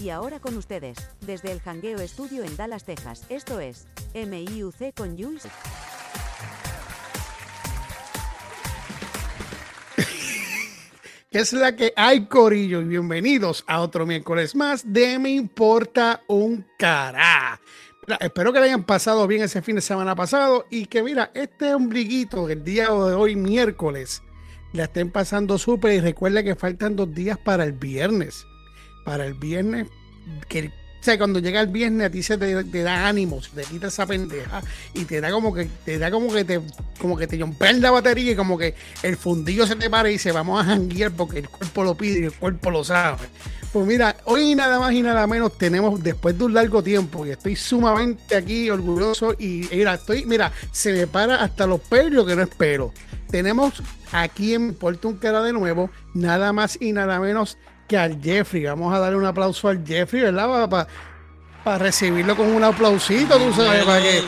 Y ahora con ustedes, desde el Hangueo Estudio en Dallas, Texas, esto es MIUC con Jules. ¿Qué es la que hay, Corillo? Y bienvenidos a otro miércoles más de Me Importa un Cará. Espero que le hayan pasado bien ese fin de semana pasado y que, mira, este ombliguito el día de hoy, miércoles, la estén pasando súper. Y recuerda que faltan dos días para el viernes. Para el viernes, que o cuando llega el viernes a ti se te, da ánimo, se te quita esa pendeja y te da como que te da como que te como que te la batería y como que el fundillo se te para y dice vamos a janguear porque el cuerpo lo pide y el cuerpo lo sabe. Pues mira, hoy nada más y nada menos tenemos después de un largo tiempo y estoy sumamente aquí orgulloso y mira, estoy, mira, se me para hasta los pelos que no espero. Tenemos aquí en Puerto un cara de nuevo, nada más y nada menos que al Jeffrey. Vamos a darle un aplauso al Jeffrey, ¿verdad? Para, para, recibirlo con un aplausito, tú sabes, para que.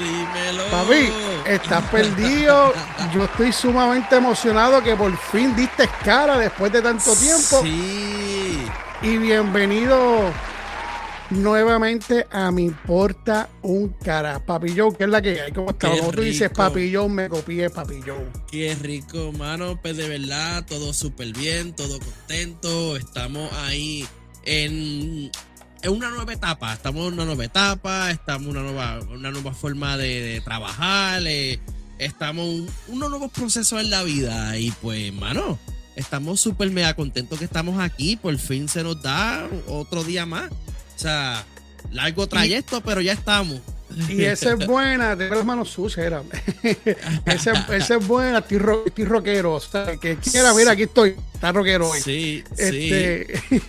Papi, estás perdido. Yo estoy sumamente emocionado que por fin diste cara después de tanto tiempo. Sí. Y bienvenido nuevamente a Mi Importa un Cara. Papi Joe, ¿qué es la que hay? ¿Cómo estás? Como tú dices, Papi Joe, me copié Papi Joe. Qué rico, mano. Pues de verdad, todo súper bien, todo contento. Estamos ahí en, en, una nueva etapa. Estamos en una nueva etapa, estamos en una nueva, una nueva forma de, trabajar. Eh, estamos en unos nuevos procesos en la vida. Y pues, mano. Estamos súper mega contentos que estamos aquí. Por fin se nos da otro día más. O sea, largo trayecto, pero ya estamos. Y esa es buena, de las manos sucias era. esa, es buena, estoy, rockero. O sea, que quiera, mira, aquí estoy. Está rockero hoy. Sí, este, sí.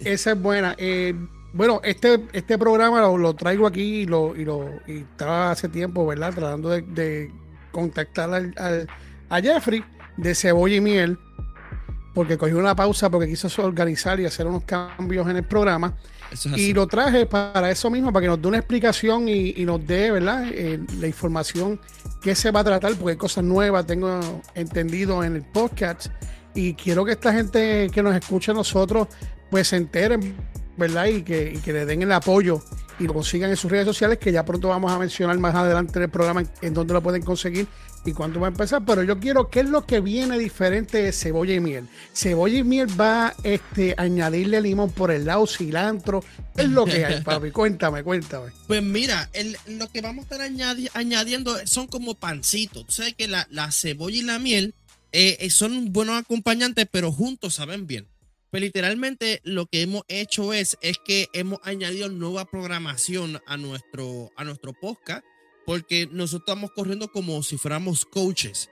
esa es buena. Eh, bueno, este, este programa lo, traigo aquí y lo, y lo y estaba hace tiempo, ¿verdad? Tratando de, contactar al, a Jeffrey de Cebolla y Miel, porque cogió una pausa porque quiso organizar y hacer unos cambios en el programa y lo traje para eso mismo, para que nos dé una explicación y, nos dé, ¿verdad? Eh, la información que se va a tratar, porque hay cosas nuevas, tengo entendido en el podcast. Y quiero que esta gente que nos escucha a nosotros, pues se enteren, ¿verdad? Y que, y que le den el apoyo y lo consigan en sus redes sociales, que ya pronto vamos a mencionar más adelante en el programa en donde lo pueden conseguir y cuándo va a empezar. Pero yo quiero, ¿qué es lo que viene diferente de cebolla y miel? Cebolla y miel va este, a añadirle limón por el lado, cilantro. ¿Qué es lo que hay, papi? Cuéntame, cuéntame. Pues mira, lo que vamos a estar añadiendo son como pancitos. Tú sabes que la, cebolla y la miel eh, eh, son buenos acompañantes, pero juntos saben bien. Pues literalmente lo que hemos hecho es, es que hemos añadido nueva programación a nuestro, a nuestro podcast, porque nosotros estamos corriendo como si fuéramos coaches.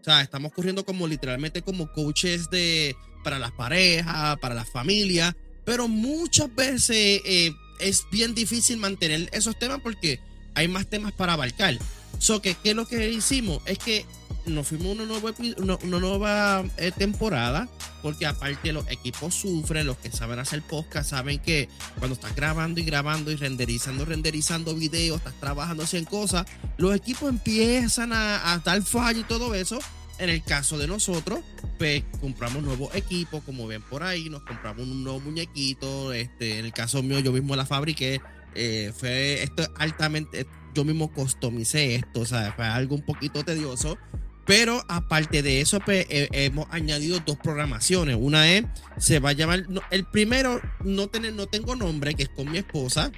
O sea, estamos corriendo como literalmente como coaches de, para las parejas, para las familias, pero muchas veces eh, es bien difícil mantener esos temas porque hay más temas para abarcar. So que, ¿qué es lo que hicimos? Es que nos fuimos una nueva, eh, temporada, porque aparte los equipos sufren, los que saben hacer podcast saben que cuando estás grabando y grabando y renderizando, renderizando videos, estás trabajando en cosas, los equipos empiezan a, a dar fallo y todo eso. En el caso de nosotros, pues compramos nuevos equipos, como ven por ahí, nos compramos un nuevo muñequito. Este, en el caso mío, yo mismo la fabriqué. Eh, fue esto altamente, yo mismo customicé esto, o sea, fue algo un poquito tedioso. Pero aparte de eso, pues, hemos añadido dos programaciones. Una es, se va a llamar, el primero no, tener, no tengo nombre, que es con mi esposa,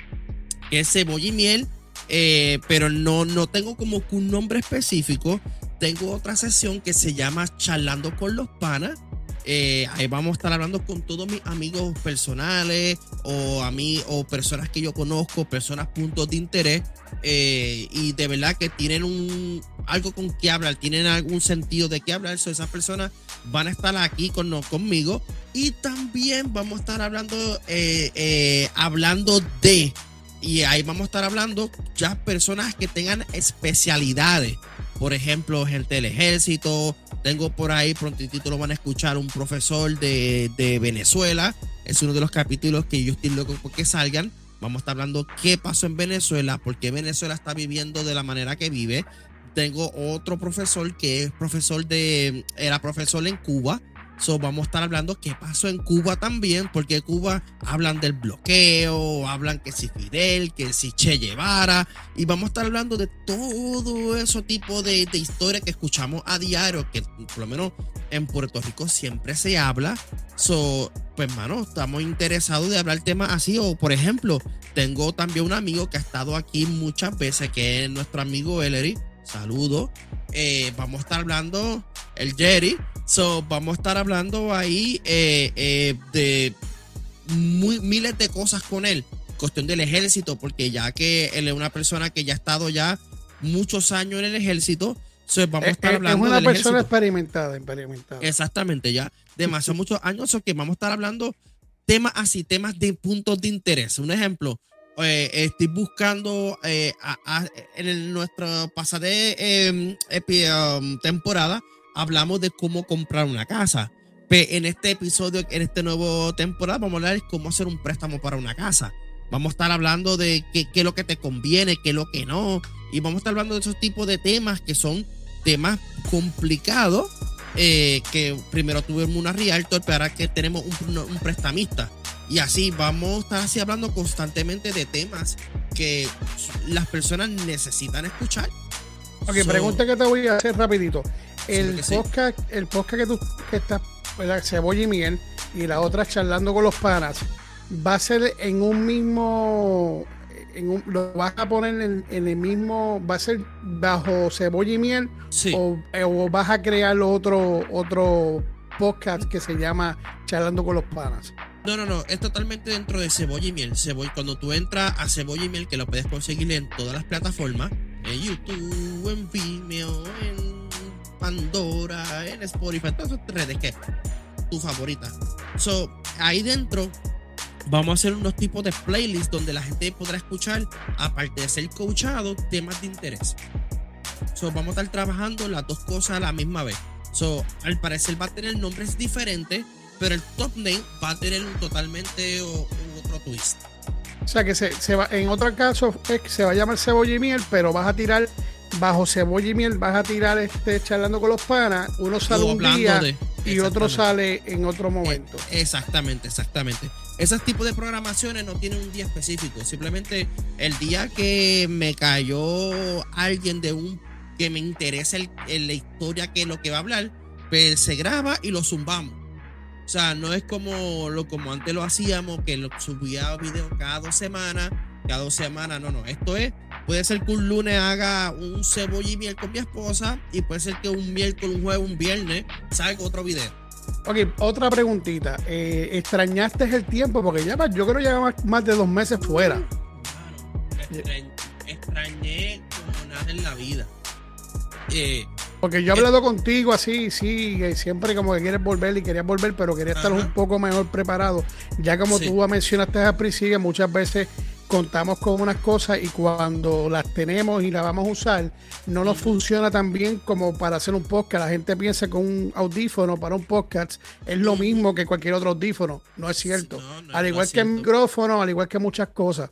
que es cebolla y miel, eh, pero no, no tengo como un nombre específico. Tengo otra sesión que se llama Charlando con los Panas. Eh, ahí vamos a estar hablando con todos mis amigos personales o, a mí, o personas que yo conozco, personas puntos de interés eh, y de verdad que tienen un, algo con que hablar, tienen algún sentido de qué hablar. So, esas personas van a estar aquí con, conmigo y también vamos a estar hablando, eh, hablando de, y ahí vamos a estar hablando ya personas que tengan especialidades por ejemplo, gente del ejército. Tengo por ahí, prontito lo van a escuchar, un profesor de, de Venezuela. Es uno de los capítulos que yo estoy loco porque salgan. Vamos a estar hablando qué pasó en Venezuela, por qué Venezuela está viviendo de la manera que vive. Tengo otro profesor que es profesor de, era profesor en Cuba So, vamos a estar hablando qué pasó en Cuba también, porque Cuba hablan del bloqueo, hablan que si Fidel, que si Che Guevara, y vamos a estar hablando de todo ese tipo de, de historia que escuchamos a diario, que por lo menos en Puerto Rico siempre se habla. So, pues, mano, estamos interesados de hablar temas así. O, por ejemplo, tengo también un amigo que ha estado aquí muchas veces, que es nuestro amigo Ellery. Saludo. Eh, vamos a estar hablando, el Jerry. So, vamos a estar hablando ahí eh, eh, de muy, miles de cosas con él. Cuestión del ejército, porque ya que él es una persona que ya ha estado ya muchos años en el ejército, so, vamos a estar hablando Es una del persona ejército. experimentada, experimentada. Exactamente, ya demasiado muchos años, so que vamos a estar hablando temas así, temas de puntos de interés. Un ejemplo, eh, estoy buscando eh, en el- nuestra pasada epi- um, temporada, hablamos de cómo comprar una casa. En este episodio, en este nuevo temporada, vamos a hablar de cómo hacer un préstamo para una casa. Vamos a estar hablando de qué, es lo que te conviene, qué es lo que no. Y vamos a estar hablando de esos tipos de temas que son temas complicados. eh, que primero tuvimos una realtor, pero ahora que tenemos un prestamista. Y así vamos a estar así hablando constantemente de temas que las personas necesitan escuchar. Ok, So, pregunta que te voy a hacer rapidito. El sí. podcast, el podcast que tú que estás, ¿verdad? Cebolla y miel, y la otra charlando con los panas, va a ser en un mismo, en un- lo vas a poner en, en el mismo, va a ser bajo cebolla y miel, Sí. o, eh, o vas a crear otro, otro podcast que se llama Charlando con los panas. No, no, no, es totalmente dentro de Cebolla y Miel. Cebolla, cuando tú entras a Cebolla y Miel, que lo puedes conseguir en todas las plataformas, en YouTube, en Vimeo, en Pandora, en Spotify, todas esas redes que tu favorita. So, ahí dentro vamos a hacer unos tipos de playlists donde la gente podrá escuchar, aparte de ser coachado, temas de interés. So, vamos a estar trabajando las dos cosas a la misma vez. So, al parecer va a tener nombres diferentes, pero el top name va a tener un totalmente o, otro twist. O sea que se, se va, en otro caso es que se va a llamar cebolla y miel, pero vas a tirar bajo cebolla y miel, vas a tirar este charlando con los panas, uno sale un día de- y otro sale en otro momento. Eh, Exactamente, exactamente. Esos tipos de programaciones no tienen un día específico. Simplemente el día que me cayó alguien de un que me interesa el- en la historia que lo que va a hablar, pues se graba y lo zumbamos. O sea, no es como lo como antes lo hacíamos, que lo subía video cada dos semanas, cada dos semanas. No, no. Esto es, puede ser que un lunes haga un cebolla y miel con mi esposa, y puede ser que un miércoles, un jueves, un viernes salga otro video. Ok, otra preguntita. Eh, ¿Extrañaste el tiempo? Porque ya yo creo que ya más, más de dos meses fuera. Mano, extrañ- extrañé como nada en la vida. Eh, Porque yo he hablado contigo así, sí, siempre como que quieres volver y querías volver, pero quería estar Ajá. un poco mejor preparado. Ya como Sí. tú mencionaste al principio, muchas veces contamos con unas cosas y cuando las tenemos y las vamos a usar, no nos funciona tan bien como para hacer un podcast. La gente piensa que un audífono para un podcast es lo mismo que cualquier otro audífono. No es cierto. no, no, al igual que el micrófono, al igual que muchas cosas.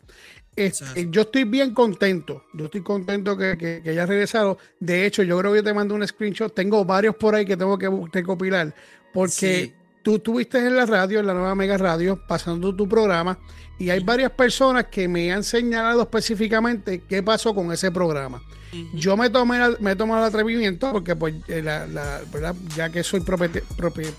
Este, Exacto. yo estoy bien contento. Yo estoy contento que, que, que hayas regresado. De hecho, yo creo que yo te mando un screenshot. Tengo varios por ahí que tengo que recopilar. Porque Sí. tú estuviste en la radio, en la nueva Mega Radio, pasando tu programa. Y hay varias personas que me han señalado específicamente qué pasó con ese programa. Yo me tomé me he tomado el atrevimiento porque pues eh, la- la- ¿verdad? ya que soy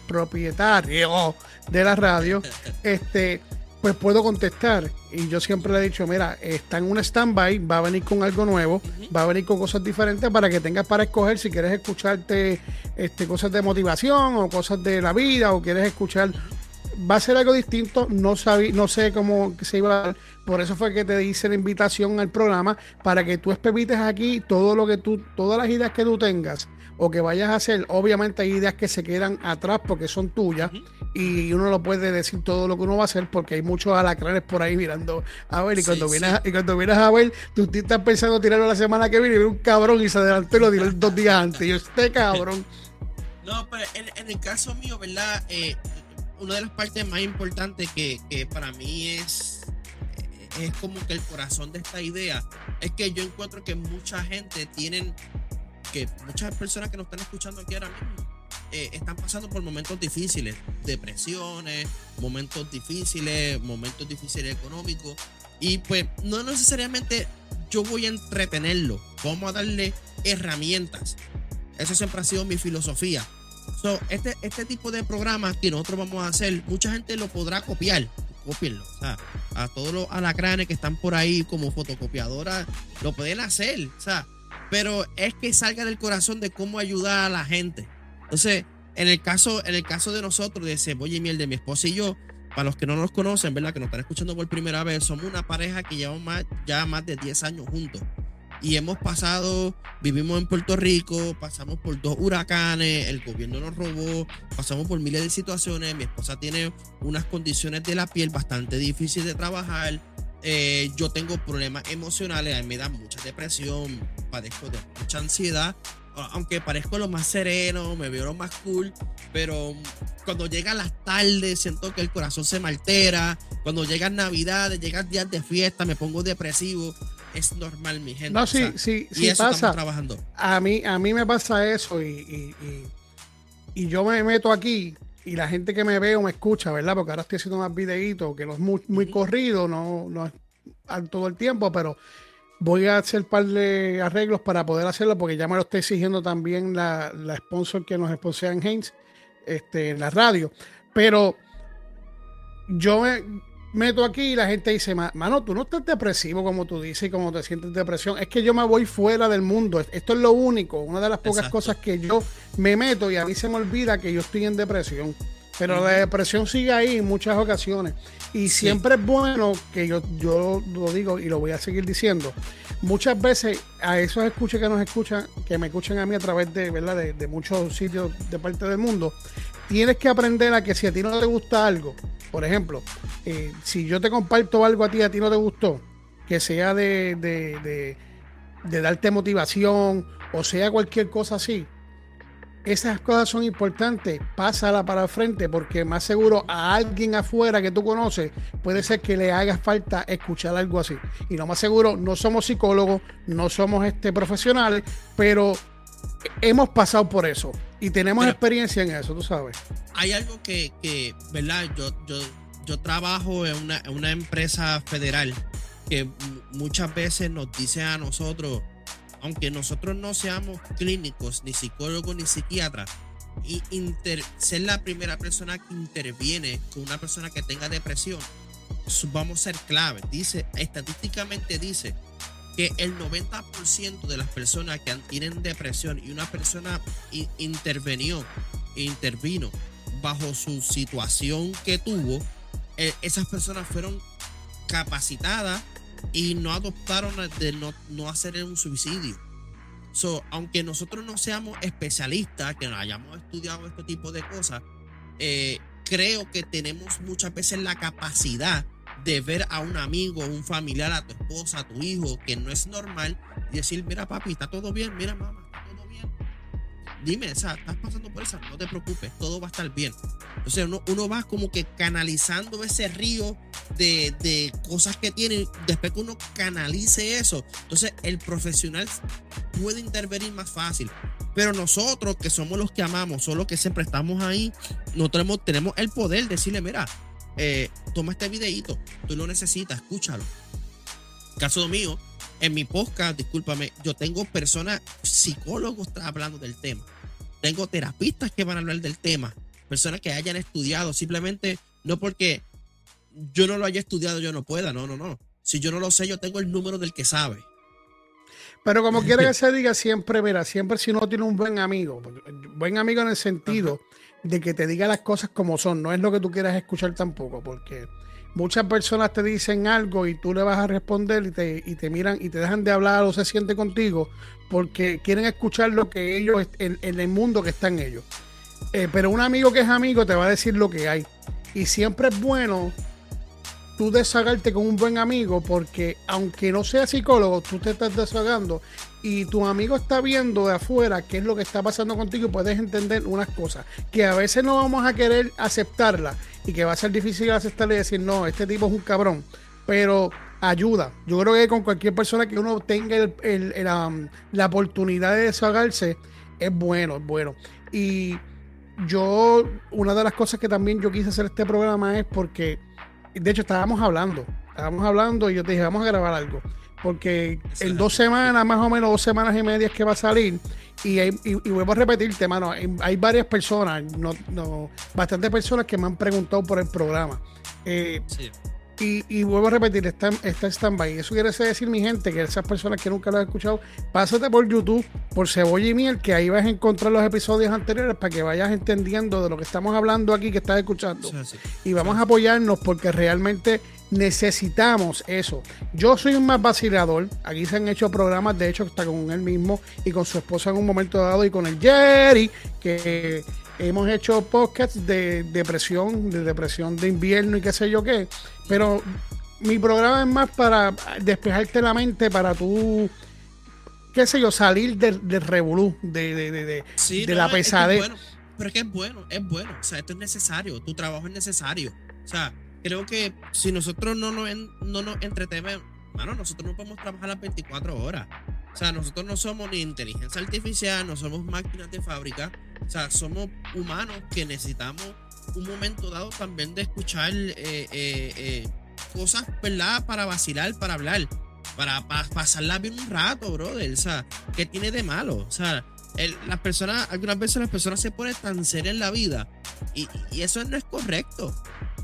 propietario de la radio, este pues puedo contestar. Y yo siempre le he dicho, mira, está en un stand-by, va a venir con algo nuevo, va a venir con cosas diferentes para que tengas para escoger si quieres escucharte este, cosas de motivación o cosas de la vida o quieres escuchar. Va a ser algo distinto, no sabí, no sé cómo se iba a dar, por eso fue que te hice la invitación al programa para que tú espepites aquí todo lo que tú, todas las ideas que tú tengas o que vayas a hacer, obviamente hay ideas que se quedan atrás porque son tuyas y uno no puede decir todo lo que uno va a hacer porque hay muchos alacranes por ahí mirando a ver y Sí, cuando sí. vienes y cuando vienes a ver tú estás pensando tirarlo la semana que viene y viene un cabrón y se adelantó y lo tiró dos días antes y yo este cabrón No, pero en, en el caso mío, ¿verdad? Eh, una de las partes más importantes que, que para mí es, es como que el corazón de esta idea es que yo encuentro que mucha gente tienen, que muchas personas que nos están escuchando aquí ahora mismo, eh, están pasando por momentos difíciles, depresiones, momentos difíciles, momentos difíciles económicos. Y pues no necesariamente yo voy a entretenerlo, vamos a darle herramientas. Eso siempre ha sido mi filosofía. So, este, este tipo de programas que nosotros vamos a hacer, mucha gente lo podrá copiar. Copienlo. O sea, a todos los alacranes que están por ahí como fotocopiadoras, lo pueden hacer. O sea, pero es que salga del corazón de cómo ayudar a la gente. Entonces, en el caso, en el caso de nosotros, de Cebolla y Miel, de mi esposa y yo, para los que no nos conocen, ¿verdad? Que nos están escuchando por primera vez, somos una pareja que llevamos más, ya más de 10 años juntos. Y hemos pasado, vivimos en Puerto Rico, pasamos por dos huracanes, el gobierno nos robó, pasamos por miles de situaciones. Mi esposa tiene unas condiciones de la piel bastante difíciles de trabajar. Eh, yo tengo problemas emocionales, a mí me da mucha depresión, padezco de mucha ansiedad aunque parezco lo más sereno, me veo lo más cool, pero cuando llegan las tardes siento que el corazón se me altera, cuando llegan navidades, llegan días de fiesta, me pongo depresivo, es normal mi gente. No, sí, sí, sí pasa. Trabajando. A mí, a mí me pasa eso y, y, yo me meto aquí y la gente que me ve o me escucha, ¿verdad? Porque ahora estoy haciendo más videitos, que no es muy, muy corrido, no, no es todo el tiempo, pero voy a hacer un par de arreglos para poder hacerlo porque ya me lo está exigiendo también la, la sponsor que nos sponsora en Haynes, este, en la radio. Pero yo me meto aquí y la gente dice, mano, tú no estás depresivo como tú dices y como te sientes depresión. Es que yo me voy fuera del mundo. Esto es lo único, una de las pocas cosas que yo me meto y a mí se me olvida que yo estoy en depresión. Pero la depresión sigue ahí en muchas ocasiones. Y siempre es bueno que yo, yo lo digo y lo voy a seguir diciendo. Muchas veces a esos escuches que nos escuchan, que me escuchan a mí a través de, ¿verdad? de, muchos sitios de parte del mundo, tienes que aprender a que si a ti no te gusta algo, por ejemplo, eh, si yo te comparto algo a ti, a ti no te gustó, que sea de, de, de darte motivación o sea cualquier cosa así, esas cosas son importantes, pásala para el frente porque más seguro a alguien afuera que tú conoces puede ser que le haga falta escuchar algo así. Y lo más seguro, no somos psicólogos, no somos este, profesionales, pero hemos pasado por eso y tenemos experiencia en eso, tú sabes. Hay algo que, ¿verdad? Yo, yo, yo trabajo en una, en una empresa federal que muchas veces nos dice a nosotros, aunque nosotros no seamos clínicos, ni psicólogos, ni psiquiatras, y ser la primera persona que interviene con una persona que tenga depresión, vamos a ser clave. Dice, estadísticamente dice que el 90% de las personas que tienen depresión y una persona intervenió, intervino bajo su situación que tuvo, eh, esas personas fueron capacitadas y no adoptaron de no, no hacer un suicidio. So, aunque nosotros no seamos especialistas, que no hayamos estudiado este tipo de cosas, eh, creo que tenemos muchas veces la capacidad de ver a un amigo, un familiar, a tu esposa, a tu hijo, que no es normal, y decir, mira papi, está todo bien, mira mamá, dime, o estás pasando por eso, no te preocupes, todo va a estar bien. Entonces uno, uno va como que canalizando ese río de, de, cosas que tiene, después que uno canalice eso, entonces el profesional puede intervenir más fácil. Pero nosotros que somos los que amamos, son los que siempre estamos ahí, nosotros tenemos el poder de decirle, mira, eh, toma este videito, tú lo necesitas, escúchalo. Caso mío, en mi podcast, discúlpame, yo tengo personas, psicólogos hablando del tema. Tengo terapistas que van a hablar del tema. Personas que hayan estudiado, simplemente no porque yo no lo haya estudiado, yo no pueda. No, no, no. Si yo no lo sé, yo tengo el número del que sabe. Pero como quiera que se diga, siempre, mira, siempre si uno tiene un buen amigo, buen amigo en el sentido de que te diga las cosas como son, no es lo que tú quieras escuchar tampoco, porque muchas personas te dicen algo y tú le vas a responder y te, y te miran y te dejan de hablar o se siente contigo porque quieren escuchar lo que ellos, en, el mundo que están ellos. Eh, pero un amigo que es amigo te va a decir lo que hay. Y siempre es bueno tú con un buen amigo porque aunque no sea psicólogo, tú te estás desagando y tu amigo está viendo de afuera qué es lo que está pasando contigo y puedes entender unas cosas que a veces no vamos a querer aceptarla y que va a ser difícil aceptarle y decir, no, este tipo es un cabrón, pero ayuda. Yo creo que con cualquier persona que uno tenga la oportunidad de desahogarse, es bueno, es bueno. Y yo, una de las cosas que también yo quise hacer este programa es porque, de hecho, estábamos hablando, estábamos hablando y yo te dije, vamos a grabar algo. Porque en dos semanas, más o menos dos semanas y media es que va a salir. Y, y, vuelvo a repetirte, mano, hay, varias personas, no, no, bastantes personas que me han preguntado por el programa. Eh, sí. Y, vuelvo a repetir, está, está en stand-by. Eso quiere decir, mi gente, que esas personas que nunca lo han escuchado, pásate por YouTube, por Cebolla y Miel, que ahí vas a encontrar los episodios anteriores para que vayas entendiendo de lo que estamos hablando aquí, que estás escuchando. Y vamos a apoyarnos porque realmente necesitamos eso. Yo soy un más vacilador. Aquí se han hecho programas, de hecho, está con él mismo y con su esposa en un momento dado y con el Jerry, que hemos hecho podcasts de depresión, de depresión de invierno y qué sé yo qué. Pero mi programa es más para despejarte la mente, para tú, qué sé yo, salir del, del revolú, de, de, de, de la pesadez. pero es que es bueno, es bueno. O sea, esto es necesario. Tu trabajo es necesario. O sea, creo que si nosotros no nos, no nos entretenemos, bueno, nosotros no podemos trabajar las 24 horas. O sea, nosotros no somos ni inteligencia artificial, no somos máquinas de fábrica. O sea, somos humanos que necesitamos un momento dado también de escuchar eh, eh, eh, cosas, ¿verdad? Para vacilar, para hablar, para, pasarla bien un rato, brother. O sea, ¿qué tiene de malo? O sea, las personas, algunas veces las personas se ponen tan serias en la vida y eso no es correcto.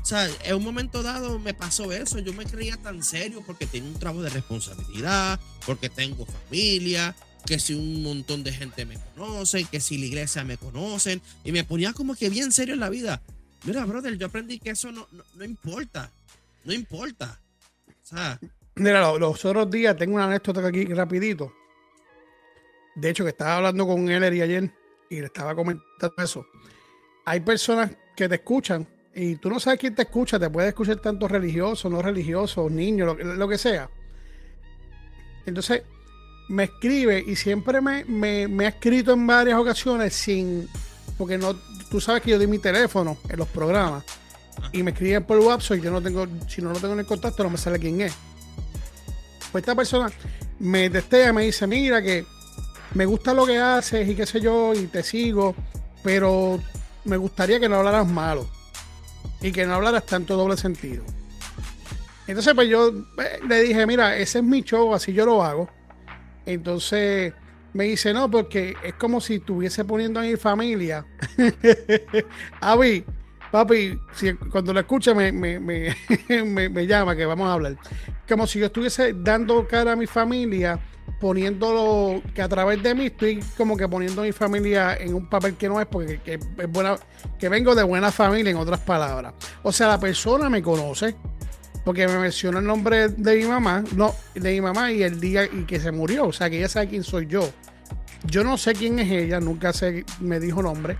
O sea, en un momento dado me pasó eso. Yo me creía tan serio porque tenía un trabajo de responsabilidad, porque tengo familia, que si un montón de gente me conoce, que si la iglesia me conocen. Y me ponía como que bien serio en la vida. Mira, brother, yo aprendí que eso no, no, importa. No importa. O sea. Mira, los, otros días tengo una anécdota aquí rapidito. De hecho, que estaba hablando con él y ayer y le estaba comentando eso. Hay personas que te escuchan y tú no sabes quién te escucha, te puede escuchar tanto religioso, no religioso, niño, lo, que sea. Entonces, me escribe y siempre me, me, ha escrito en varias ocasiones sin, porque no, tú sabes que yo di mi teléfono en los programas y me escriben por WhatsApp y yo no tengo, si no lo tengo en el contacto no me sale quién es. Pues esta persona me testea, me dice, mira que me gusta lo que haces y qué sé yo, y te sigo, pero me gustaría que no hablaras malo y que no hablaras tanto doble sentido. Entonces, pues yo eh, le dije, mira, ese es mi show, así yo lo hago. Entonces me dice, no, porque es como si estuviese poniendo a mi familia. Avi, papi, si, cuando lo escucha me, me, me, llama, que vamos a hablar. Como si yo estuviese dando cara a mi familia poniéndolo que a través de mí estoy como que poniendo a mi familia en un papel que no es porque que, es buena que vengo de buena familia en otras palabras. O sea la persona me conoce porque me mencionó el nombre de mi mamá no de mi mamá y el día y que se murió. O sea que ella sabe quién soy yo. Yo no sé quién es ella nunca sé me dijo nombre.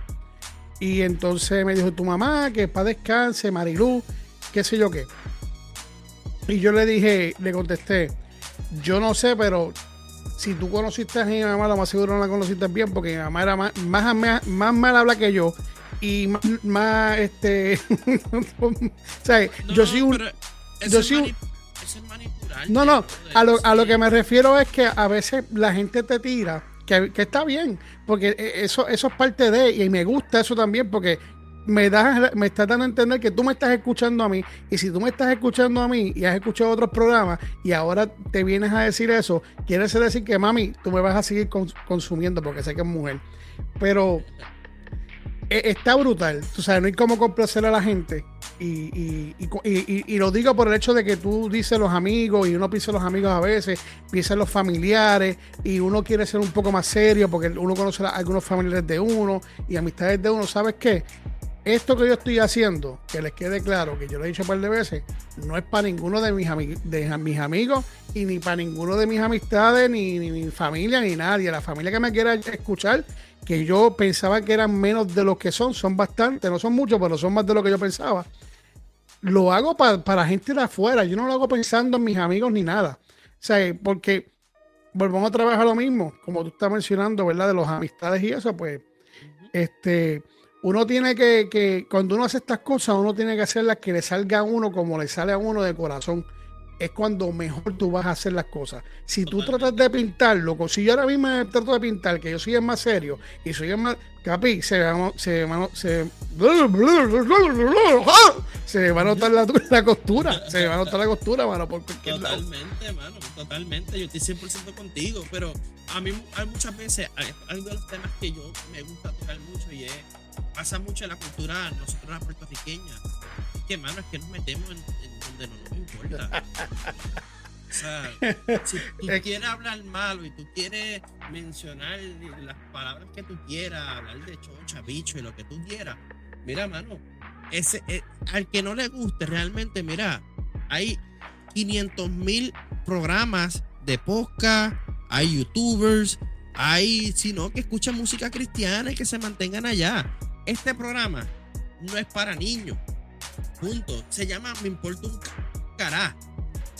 Y entonces me dijo tu mamá que para descanse Marilú qué sé yo qué y yo le dije le contesté yo no sé pero si tú conociste a mi mamá, lo más seguro no la conociste bien, porque mi mamá era más, más, más, mal habla que yo y más, este. o sea, yo soy un. Yo soy No, no, a lo, a lo que me refiero es que a veces la gente te tira, que, que, está bien, porque e, eso, eso es parte de, y me gusta eso también, porque me, das, me estás dando a entender que tú me estás escuchando a mí. Y si tú me estás escuchando a mí y has escuchado otros programas y ahora te vienes a decir eso, quiere decir que, mami, tú me vas a seguir consumiendo porque sé que es mujer. Pero e, está brutal. Tú sabes, no hay cómo complacer a la gente. Y, y, lo digo por el hecho de que tú dices los amigos y uno piensa los amigos a veces, piensa los familiares y uno quiere ser un poco más serio porque uno conoce a algunos familiares de uno y amistades de uno. ¿Sabes qué? Esto que yo estoy haciendo, que les quede claro, que yo lo he dicho un par de veces, no es para ninguno de mis, de mis amigos y ni para ninguno de mis amistades, ni, mi familia, ni nadie. La familia que me quiera escuchar, que yo pensaba que eran menos de los que son, son bastante, no son muchos, pero son más de lo que yo pensaba. Lo hago para, para gente de afuera, yo no lo hago pensando en mis amigos ni nada. O sea, porque volvemos a trabajar lo mismo, como tú estás mencionando, ¿verdad? De los amistades y eso, pues, este uno tiene que, que, cuando uno hace estas cosas, uno tiene que hacerlas que le salga a uno como le sale a uno de corazón. Es cuando mejor tú vas a hacer las cosas. Si tú tratas de pintarlo, si yo ahora mismo trato de pintar, que yo soy el más serio y soy el más. Capi, se, se, se, se va a notar la, la, costura. Se va a notar la costura, mano, por Totalmente, mano, totalmente. Yo estoy 100% contigo, pero a mí hay muchas veces, hay de los temas que yo me gusta tocar mucho y es, pasa mucho en la cultura, nosotros la puertorriqueña. Que, mano, es que nos metemos en donde no nos importa. O sea, si tú quieres hablar malo y tú quieres mencionar las palabras que tú quieras, hablar de chocha, bicho y lo que tú quieras, mira, mano, ese, eh, al que no le guste realmente, mira, hay 500 mil programas de podcast, hay youtubers, hay, sino que escuchan música cristiana y que se mantengan allá. Este programa no es para niños. Punto. Se llama Me importa un cará.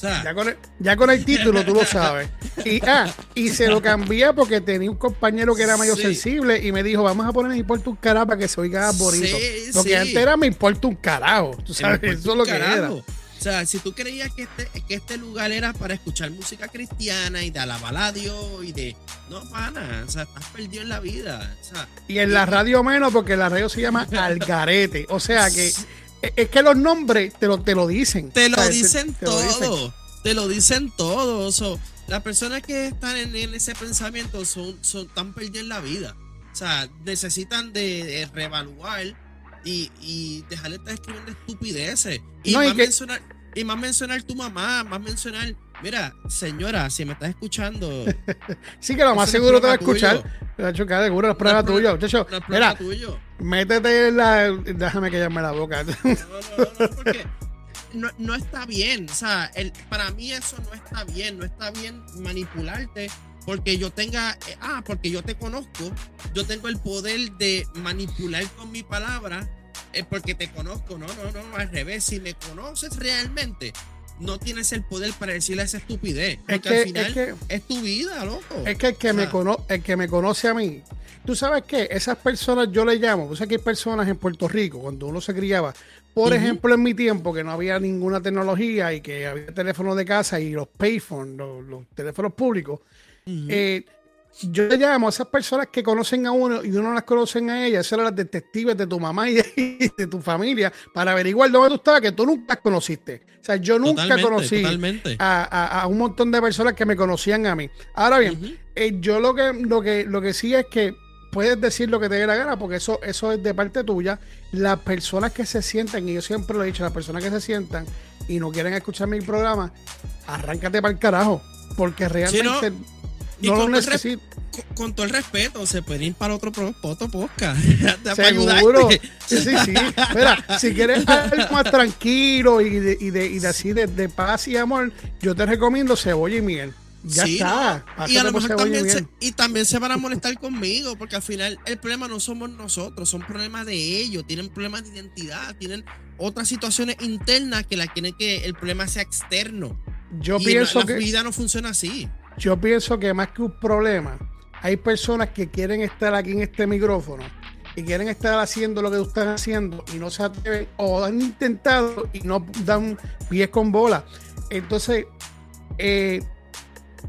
ya, con el, ya con el título tú lo sabes. Y, ah, y se lo cambié porque tenía un compañero que era medio sensible y me dijo, vamos a poner Me importa un cará para que se oiga bonito. porque antes era Me importa un carajo. Tú sabes, eso es lo que era. O sea, si tú creías que este, que este lugar era para escuchar música cristiana y de alabar a Dios y de. No, pana, o sea, estás perdido en la vida. y en la radio menos, porque la radio se llama Algarete. O sea que es que los nombres te lo, te lo dicen. Te lo dicen todo. Te lo dicen todo. las personas que están en, ese pensamiento son, son tan perdidas en la vida. O sea, necesitan de, reevaluar y, y dejar de estar escribiendo estupideces. Y, más mencionar, y más mencionar tu mamá, más mencionar Mira, señora, si me estás escuchando. sí, que lo más seguro te va a escuchar. Te va a chocar seguro, las pruebas tuyas. mira, métete en la. Déjame que llame la boca. No, no, no, porque no, no, está bien. O sea, el, para mí eso no está bien. No está bien manipularte porque yo tenga. Eh, ah, porque yo te conozco. Yo tengo el poder de manipular con mi palabra. Es porque te conozco. No, no, no, al revés. Si me conoces realmente no tienes el poder para decirle esa estupidez. Porque al final es, tu vida, loco. Es que el que, me el que me conoce a mí, tú sabes que esas personas yo le llamo, tú sabes que hay personas en Puerto Rico, cuando uno se criaba, por ejemplo, en mi tiempo, que no había ninguna tecnología y que había teléfonos de casa y los payphones, los, teléfonos públicos, eh, yo le llamo a esas personas que conocen a uno y uno no las conocen a ellas, esas eran las detectives de tu mamá y de, tu familia, para averiguar dónde tú estabas, que tú nunca conociste. O sea, yo nunca conocí a, un montón de personas que me conocían a mí. Ahora bien, eh, yo lo que, lo, que, lo que sí es que puedes decir lo que te dé la gana, porque eso, eso es de parte tuya. Las personas que se sientan, y yo siempre lo he dicho, las personas que se sientan y no quieren escuchar mi programa, arráncate para el carajo, porque realmente no lo necesito. Con, todo el respeto, se puede ir para otro, otro podcast. Seguro. Sí, sí, sí. Mira, si quieres algo más tranquilo y de, y de, y de así de, paz y amor, yo te recomiendo cebolla y miel. Ya está. Y a lo mejor también se, y también se van a molestar conmigo, porque al final el problema no somos nosotros, son problemas de ellos, tienen problemas de identidad, tienen otras situaciones internas que la quieren que el problema sea externo. Yo pienso la, que. La vida no funciona así. Yo pienso que más que un problema, hay personas que quieren estar aquí en este micrófono y quieren estar haciendo lo que tú estás haciendo y no se atreven o han intentado y no dan pies con bola. Entonces, eh,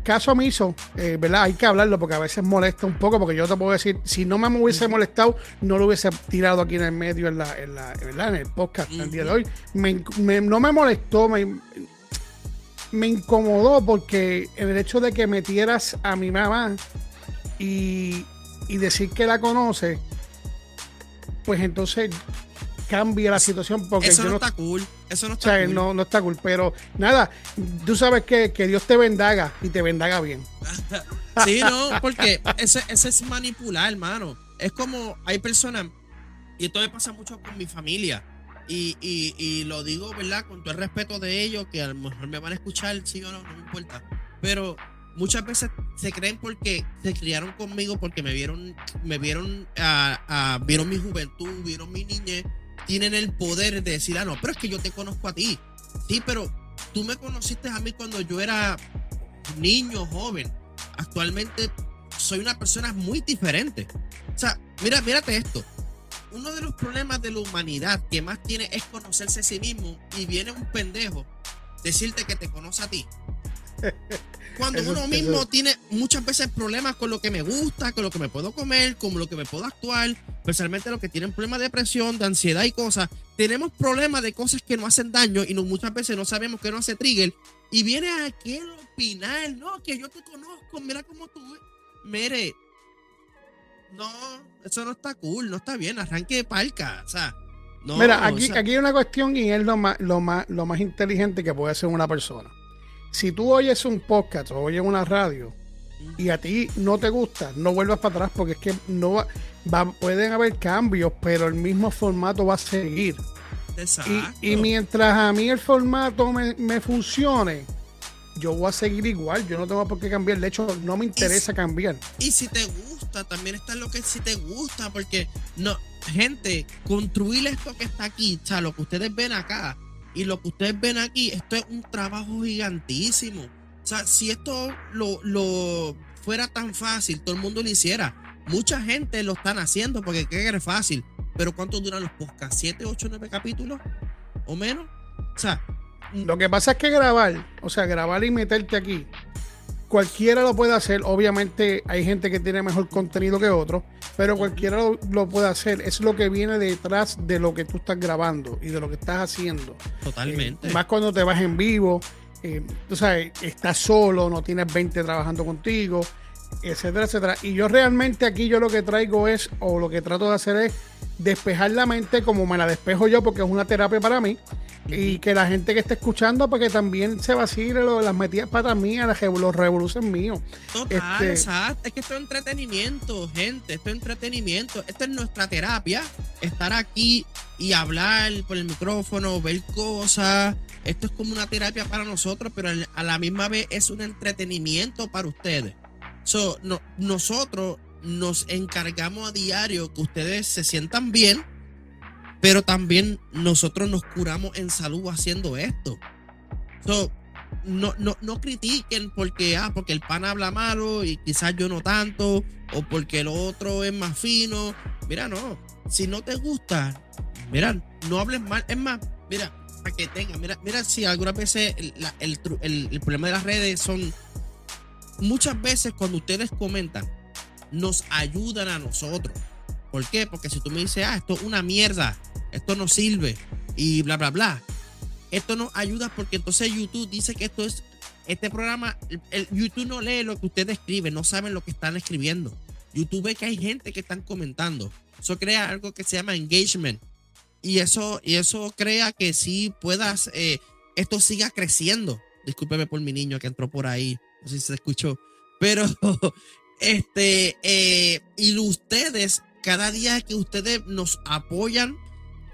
caso omiso, eh, ¿verdad? Hay que hablarlo porque a veces molesta un poco, porque yo te puedo decir, si no me hubiese molestado, no lo hubiese tirado aquí en el medio, en, la, en, la, en el podcast el día de hoy. no me molestó, me, me incomodó porque el hecho de que metieras a mi mamá y, decir que la conoce, pues entonces cambia la situación porque eso no, está cool eso no está cool. No, está cool pero nada tú sabes que, Dios te bendaga y te bendaga bien sí no porque ese, ese es manipular hermano es como hay personas y esto me pasa mucho con mi familia y, y, lo digo, ¿verdad? Con todo el respeto de ellos, que a lo mejor me van a escuchar, sí o no, no me importa. Pero muchas veces se creen porque se criaron conmigo, porque me vieron, me vieron, a, vieron mi juventud, vieron mi niñez, tienen el poder de decir, ah, no, pero es que yo te conozco a ti. Sí, pero tú me conociste a mí cuando yo era niño, joven. Actualmente soy una persona muy diferente. O sea, mira, mírate esto uno de los problemas de la humanidad que más tiene es conocerse a sí mismo y viene un pendejo decirte que te conoce a ti. Cuando uno mismo tiene muchas veces problemas con lo que me gusta, con lo que me puedo comer, con lo que me puedo actuar, especialmente los que tienen problemas de depresión, de ansiedad y cosas, tenemos problemas de cosas que no hacen daño y muchas veces no sabemos que no hace trigger. Y viene aquel opinar, no, que yo te conozco, mira cómo tú. Mire, no, eso no está cool, no está bien, arranque de palca, o sea. No, Mira, aquí, aquí hay una cuestión y es lo más, lo, más, lo más inteligente que puede hacer una persona si tú oyes un podcast o oyes una radio y a ti no te gusta, no vuelvas para atrás porque es que no va, pueden haber cambios, pero el mismo formato va a seguir. Y, mientras a mí el formato me, funcione, yo voy a seguir igual, yo no tengo por qué cambiar, de hecho no me interesa cambiar. Y si te gusta, también está lo que si te gusta, porque no, gente, construir esto que está aquí, o sea, lo que ustedes ven acá, y lo que ustedes ven aquí, esto es un trabajo gigantísimo. O sea, si esto lo, lo fuera tan fácil, todo el mundo lo hiciera. Mucha gente lo están haciendo porque cree que es fácil. Pero ¿cuánto duran los podcasts? ¿Siete, ocho, nueve capítulos? ¿O menos? O sea. Lo que pasa es que grabar, o sea, grabar y meterte aquí, cualquiera lo puede hacer. Obviamente hay gente que tiene mejor contenido que otro, pero cualquiera lo, puede hacer. Es lo que viene detrás de lo que tú estás grabando y de lo que estás haciendo. Totalmente. Eh, más cuando te vas en vivo, eh, tú sabes, estás solo, no tienes 20 trabajando contigo, etcétera, etcétera. Y yo realmente aquí yo lo que traigo es, o lo que trato de hacer es despejar la mente como me la despejo yo, porque es una terapia para mí y que la gente que esté escuchando, porque también se vacile lo, las metidas patas mías, los revoluciones míos. Total, este, exacto. Es que esto es entretenimiento, gente. Esto es entretenimiento. Esto es nuestra terapia. Estar aquí y hablar por el micrófono, ver cosas. Esto es como una terapia para nosotros, pero a la misma vez es un entretenimiento para ustedes. So, nosotros nos encargamos a diario que ustedes se sientan bien pero también nosotros nos curamos en salud haciendo esto. no, no, no critiquen porque, ah, porque el pan habla malo y quizás yo no tanto, o porque el otro es más fino. Mira, no. Si no te gusta, mira, no hables mal. Es más, mira, para que tenga, mira, mira si algunas veces el, el problema de las redes son. Muchas veces cuando ustedes comentan, nos ayudan a nosotros. ¿Por qué? Porque si tú me dices, ah, esto es una mierda, esto no sirve y bla, bla, bla. Esto nos ayuda porque entonces YouTube dice que esto es, este programa, YouTube no lee lo que ustedes escriben, no saben lo que están escribiendo. YouTube ve que hay gente que están comentando. Eso crea algo que se llama engagement. Y eso, y eso crea que sí puedas, eh, esto siga creciendo. Discúlpeme por mi niño que entró por ahí. No sé si se escuchó. Pero, este, eh, y ustedes, cada día que ustedes nos apoyan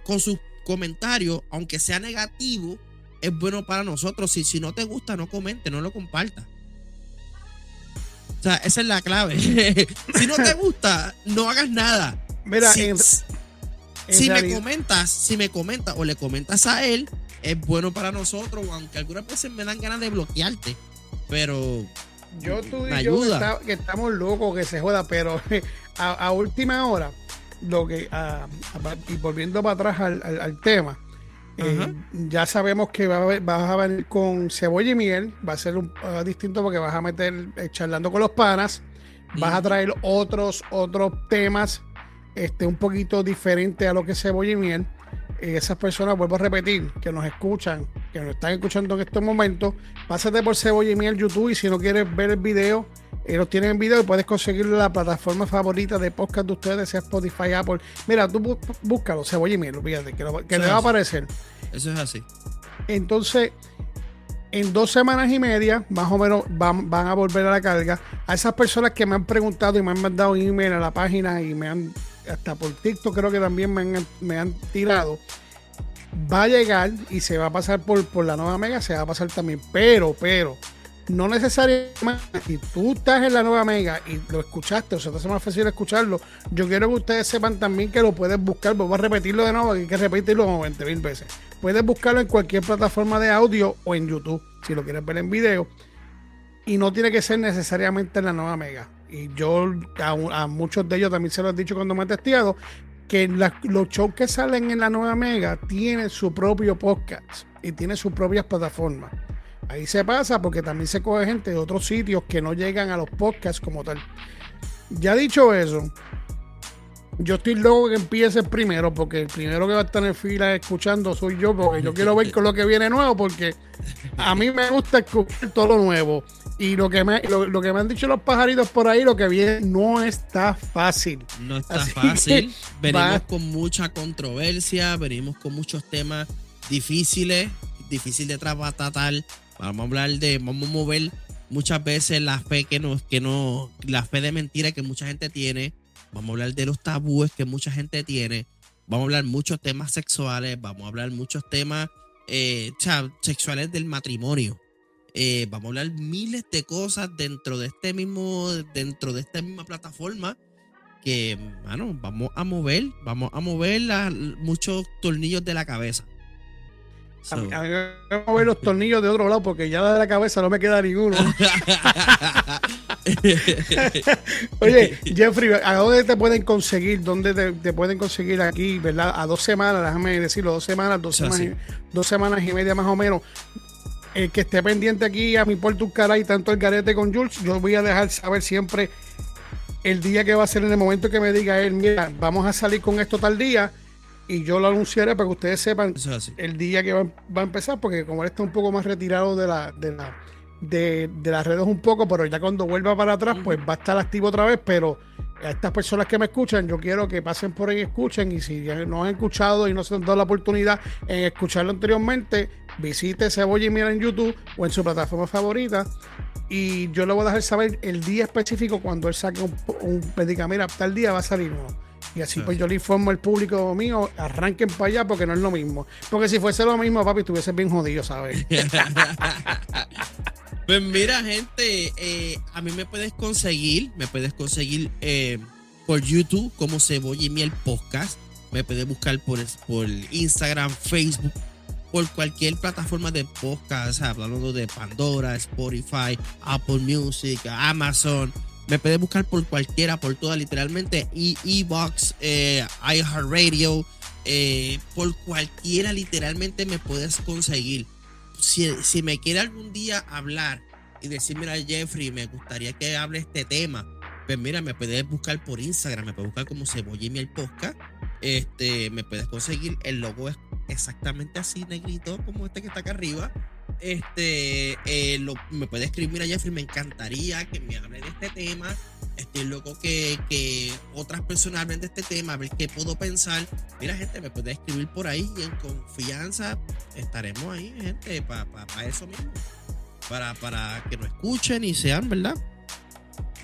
con sus comentarios, aunque sea negativo, es bueno para nosotros. Si, si no te gusta, no comente, no lo comparta. O sea, esa es la clave. si no te gusta, no hagas nada. Mira, si, si me comentas, si me comentas o le comentas a él, es bueno para nosotros, aunque algunas veces me dan ganas de bloquearte. Pero yo tú y yo que, estamos locos que se joda, pero a última hora lo que ah, y volviendo para atrás al, tema, eh, ya sabemos que va a, vas a venir con cebolla y miel, va a ser un, ah, distinto porque vas a meter eh, charlando con los panas, vas a traer otros otros temas este un poquito diferente a lo que es cebolla y miel. Esas personas, vuelvo a repetir, que nos escuchan, que nos están escuchando en estos momentos, pásate por cebolla y miel YouTube y si no quieres ver el video, eh, los tienen en video y puedes conseguirlo en la plataforma favorita de podcast de ustedes, sea Spotify, Apple. Mira, tú búscalo, cebolla y miel, olvídate, que, le va a aparecer. Eso es así. Entonces, en dos semanas y media, más o menos, van, a volver a la carga. A esas personas que me han preguntado y me han mandado un email a la página y me han, hasta por TikTok creo que también me han, me han tirado, va a llegar y se va a pasar por, por la nueva mega, se va a pasar también. Pero, pero, no necesariamente, si tú estás en la nueva mega y lo escuchaste o se te hace más fácil escucharlo, yo quiero que ustedes sepan también que lo puedes buscar, voy a repetirlo de nuevo, hay que repetirlo como 20 mil veces. Puedes buscarlo en cualquier plataforma de audio o en YouTube, si lo quieres ver en video. Y no tiene que ser necesariamente en la nueva mega. Y yo a, muchos de ellos también se lo he dicho cuando me he testeado, que los shows que salen en la nueva mega tienen su propio podcast y tiene sus propias plataformas. Ahí se pasa porque también se coge gente de otros sitios que no llegan a los podcasts como tal. Ya dicho eso, yo estoy loco que empiece primero, porque el primero que va a estar en fila escuchando soy yo, porque yo quiero ver con lo que viene nuevo, porque a mí me gusta escuchar todo lo nuevo. Y lo que me, lo, que me han dicho los pajaritos por ahí, lo que viene no está fácil. No está fácil. Venimos con mucha controversia, venimos con muchos temas difíciles, difícil de tratar. Vamos a hablar de, vamos a mover muchas veces la fe que no, que no, la fe de mentira que mucha gente tiene. Vamos a hablar de los tabúes que mucha gente tiene. Vamos a hablar muchos temas sexuales, vamos a hablar muchos temas eh, sexuales del matrimonio. Eh, vamos a hablar miles de cosas dentro de este mismo, dentro de esta misma plataforma que, bueno, vamos a mover, vamos a mover muchos tornillos de la cabeza. A, mí, me voy a mover los tornillos de otro lado porque ya de la cabeza no me queda ninguno. Oye, Jeffrey, ¿a dónde te pueden conseguir? ¿Dónde te, pueden conseguir aquí, verdad? A dos semanas, déjame decirlo, dos semanas, dos, semanas, dos semanas y media más o menos. El que esté pendiente aquí a mi puerto un y tanto el garete con Jules, yo voy a dejar saber siempre el día que va a ser en el momento que me diga él, mira, vamos a salir con esto tal día y yo lo anunciaré para que ustedes sepan el día que va, a empezar, porque como él está un poco más retirado de la, de la de, las redes un poco, pero ya cuando vuelva para atrás, pues va a estar activo otra vez, pero a estas personas que me escuchan, yo quiero que pasen por ahí y escuchen, y si no han escuchado y no se han dado la oportunidad en escucharlo anteriormente, visite Cebolla y Mira en YouTube o en su plataforma favorita, y yo le voy a dejar saber el día específico cuando él saque un, un mira, tal día va a salir uno. Y así pues yo le informo al público mío, arranquen para allá porque no es lo mismo. Porque si fuese lo mismo, papi, estuviese bien jodido, ¿sabes? pues mira, gente, eh, a mí me puedes conseguir, me puedes conseguir eh, por YouTube como Cebolla y Miel Podcast. Me puedes buscar por, por Instagram, Facebook, por cualquier plataforma de podcast, hablando de Pandora, Spotify, Apple Music, Amazon me puedes buscar por cualquiera, por todas, literalmente. E-Box, eh, iHeartRadio, eh, por cualquiera, literalmente me puedes conseguir. Si, si me quiere algún día hablar y decir, mira, Jeffrey, me gustaría que hable este tema, pues mira, me puedes buscar por Instagram, me puedes buscar como Cebolla y Miel Podcast. Este, me puedes conseguir, el logo es exactamente así, negrito, como este que está acá arriba este, eh, me puede escribir a Jeffrey, me encantaría que me hable de este tema. Estoy loco que, que otras personas hablen de este tema, a ver qué puedo pensar. Mira, gente, me puede escribir por ahí y en confianza estaremos ahí, gente, para eso mismo. Para, para que nos escuchen y sean, ¿verdad?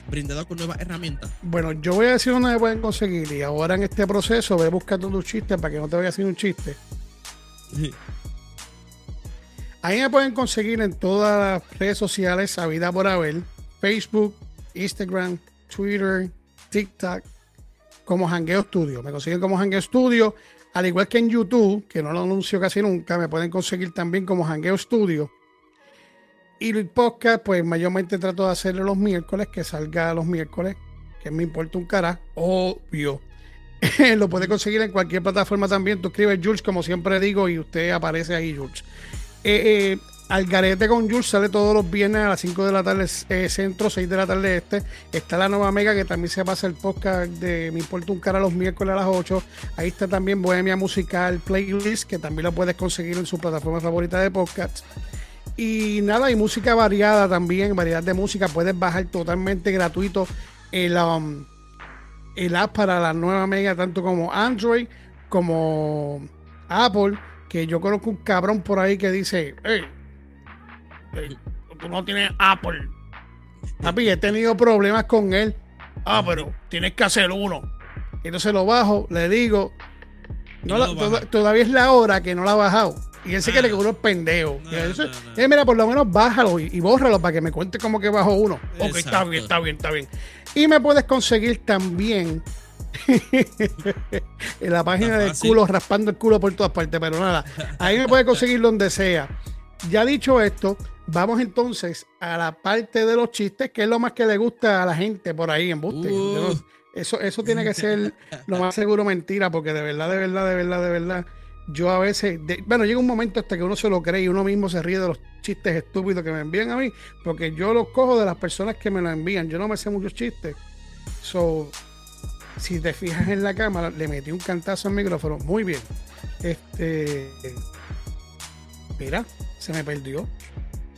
Brindados con nuevas herramientas. Bueno, yo voy a decir dónde me pueden conseguir y ahora en este proceso voy buscando tus chistes para que no te vaya a hacer un chiste. Ahí me pueden conseguir en todas las redes sociales, a vida por haber, Facebook, Instagram, Twitter, TikTok, como Hangueo Studio. Me consiguen como Hangueo Studio, al igual que en YouTube, que no lo anuncio casi nunca, me pueden conseguir también como Hangueo Studio. Y el podcast, pues mayormente trato de hacerlo los miércoles, que salga los miércoles, que me importa un cara, obvio. lo puede conseguir en cualquier plataforma también. Tú escribes Jules, como siempre digo, y usted aparece ahí, Jules. Eh, eh, Algarete con Jules sale todos los viernes a las 5 de la tarde eh, centro, 6 de la tarde este. Está la nueva Mega que también se pasa el podcast de Mi Importa un Cara los miércoles a las 8. Ahí está también Bohemia Musical Playlist que también lo puedes conseguir en su plataforma favorita de podcast. Y nada, hay música variada también, variedad de música. Puedes bajar totalmente gratuito el, um, el app para la nueva Mega, tanto como Android como Apple que yo conozco un cabrón por ahí que dice, hey, tú no tienes Apple. Papi, he tenido problemas con él. Ah, pero tienes que hacer uno. Entonces lo bajo, le digo, no todavía es la hora que no la ha bajado. Y él quiere que uno es pendejo. Eh, mira, por lo menos bájalo y, bórralo para que me cuente como que bajo uno. Ok, está bien, está bien, está bien. Y me puedes conseguir también en la página del culo, raspando el culo por todas partes, pero nada, ahí me puede conseguir donde sea. Ya dicho esto, vamos entonces a la parte de los chistes, que es lo más que le gusta a la gente por ahí en Buste. Uh. Eso, eso tiene que ser lo más seguro mentira, porque de verdad, de verdad, de verdad, de verdad, yo a veces, bueno, llega un momento hasta que uno se lo cree y uno mismo se ríe de los chistes estúpidos que me envían a mí, porque yo los cojo de las personas que me lo envían. Yo no me sé muchos chistes. So, si te fijas en la cámara, le metí un cantazo al micrófono. Muy bien. Este. Mira, se me perdió.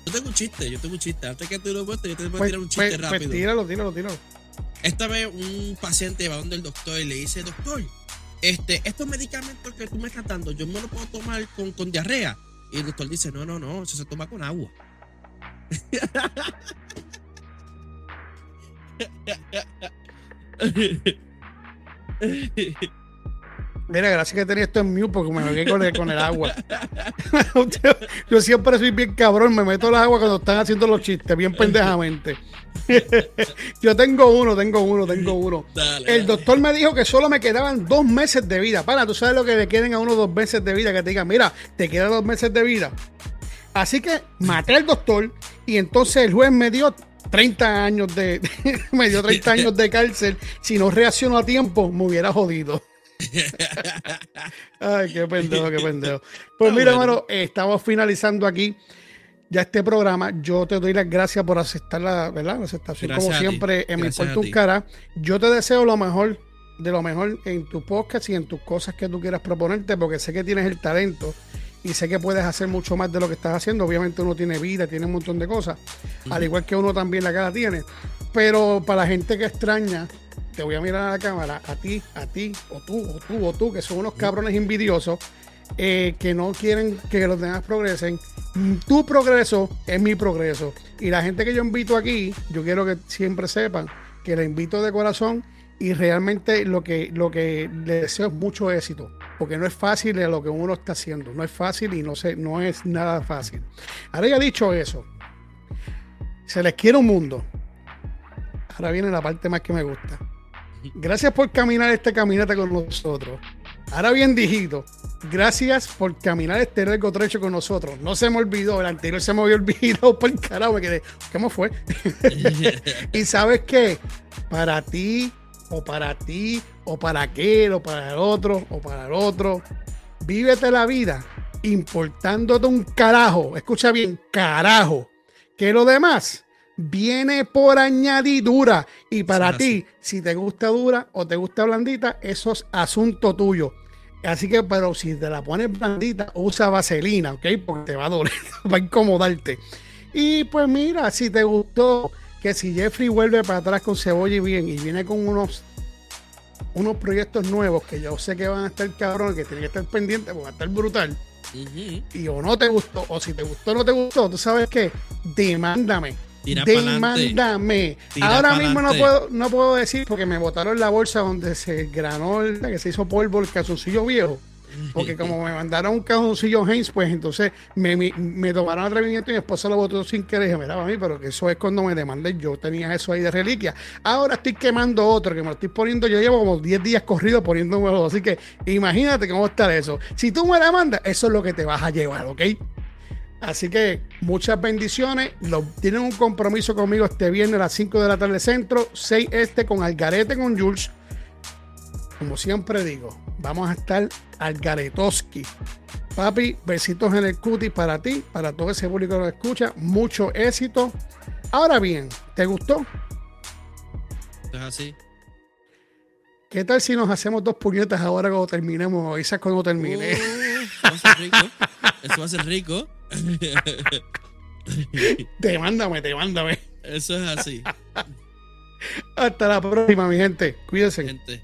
Yo tengo un chiste, yo tengo un chiste. Antes que tú lo puestas, yo te voy a pues, tirar un chiste pues, pues, rápido. Pues tíralo, tíralo, tíralo. Esta vez un paciente va donde el doctor y le dice, doctor, este, estos medicamentos que tú me estás dando, yo me los puedo tomar con, con diarrea. Y el doctor dice, no, no, no, eso se toma con agua. Mira, gracias que tenía esto en mute porque me metí con el, con el agua. yo siempre soy bien cabrón, me meto el agua cuando están haciendo los chistes, bien pendejamente. yo tengo uno, tengo uno, tengo uno. el doctor me dijo que solo me quedaban dos meses de vida. Para, tú sabes lo que le queden a uno dos meses de vida, que te digan, mira, te quedan dos meses de vida. Así que maté al doctor y entonces el juez me dio 30 años de, me dio 30 años de cárcel. Si no reaccionó a tiempo, me hubiera jodido. Ay, qué pendejo, qué pendejo. Pues mira, hermano, estamos finalizando aquí ya este programa. Yo te doy las gracias por aceptar la, ¿verdad? La aceptación, como siempre, en mi un cara. Yo te deseo lo mejor, de lo mejor en tu podcast y en tus cosas que tú quieras proponerte, porque sé que tienes el talento y sé que puedes hacer mucho más de lo que estás haciendo. Obviamente uno tiene vida, tiene un montón de cosas, al igual que uno también la cara tiene. Pero para la gente que extraña te voy a mirar a la cámara, a ti, a ti, o tú, o tú, o tú, que son unos cabrones envidiosos, eh, que no quieren que los demás progresen. Tu progreso es mi progreso. Y la gente que yo invito aquí, yo quiero que siempre sepan que la invito de corazón y realmente lo que, lo que le deseo es mucho éxito. Porque no es fácil lo que uno está haciendo. No es fácil y no, sé, no es nada fácil. Ahora ya dicho eso, se les quiere un mundo. Ahora viene la parte más que me gusta. Gracias por caminar este caminata con nosotros. Ahora bien dijito, gracias por caminar este largo trecho con nosotros. No se me olvidó, el anterior se me había olvidado por carajo, me quedé, ¿cómo fue? y sabes qué, para ti, o para ti, o para aquel, o para el otro, o para el otro, vívete la vida importándote un carajo, escucha bien, carajo, que lo demás viene por añadidura. Y para ti, si te gusta dura o te gusta blandita, eso es asunto tuyo. Así que, pero si te la pones blandita, usa vaselina, ¿ok? Porque te va a doler, va a incomodarte. Y pues mira, si te gustó que si Jeffrey vuelve para atrás con cebolla y bien y viene con unos unos proyectos nuevos que yo sé que van a estar cabrón, que tienen que estar pendientes, porque va a estar brutal. Y o no te gustó, o si te gustó o no te gustó, tú sabes que demándame Demándame. Ahora mismo no puedo, no puedo decir porque me botaron la bolsa donde se granó, el, que se hizo polvo el calzoncillo viejo. Porque como me mandaron un calzoncillo Heinz, pues entonces me, me, me tomaron atrevimiento y mi esposa lo botó sin querer. Dije, mira, a mí, pero que eso es cuando me demandé. Yo tenía eso ahí de reliquia. Ahora estoy quemando otro que me lo estoy poniendo. Yo llevo como 10 días corrido poniéndome Así que imagínate cómo está eso. Si tú me demandas, eso es lo que te vas a llevar, ¿ok? Así que muchas bendiciones. tienen un compromiso conmigo este viernes a las 5 de la tarde centro, 6 este con Algarete con Jules. Como siempre digo, vamos a estar Algaretoski. Papi, besitos en el cuti para ti, para todo ese público que lo escucha. Mucho éxito. Ahora bien, ¿te gustó? Es así. ¿Qué tal si nos hacemos dos puñetas ahora cuando terminemos? Esa cuando termine. Uh, eso va a ser rico. Eso va a ser rico. te mándame, te mándame. Eso es así. Hasta la próxima, mi gente. Cuídense. Gente.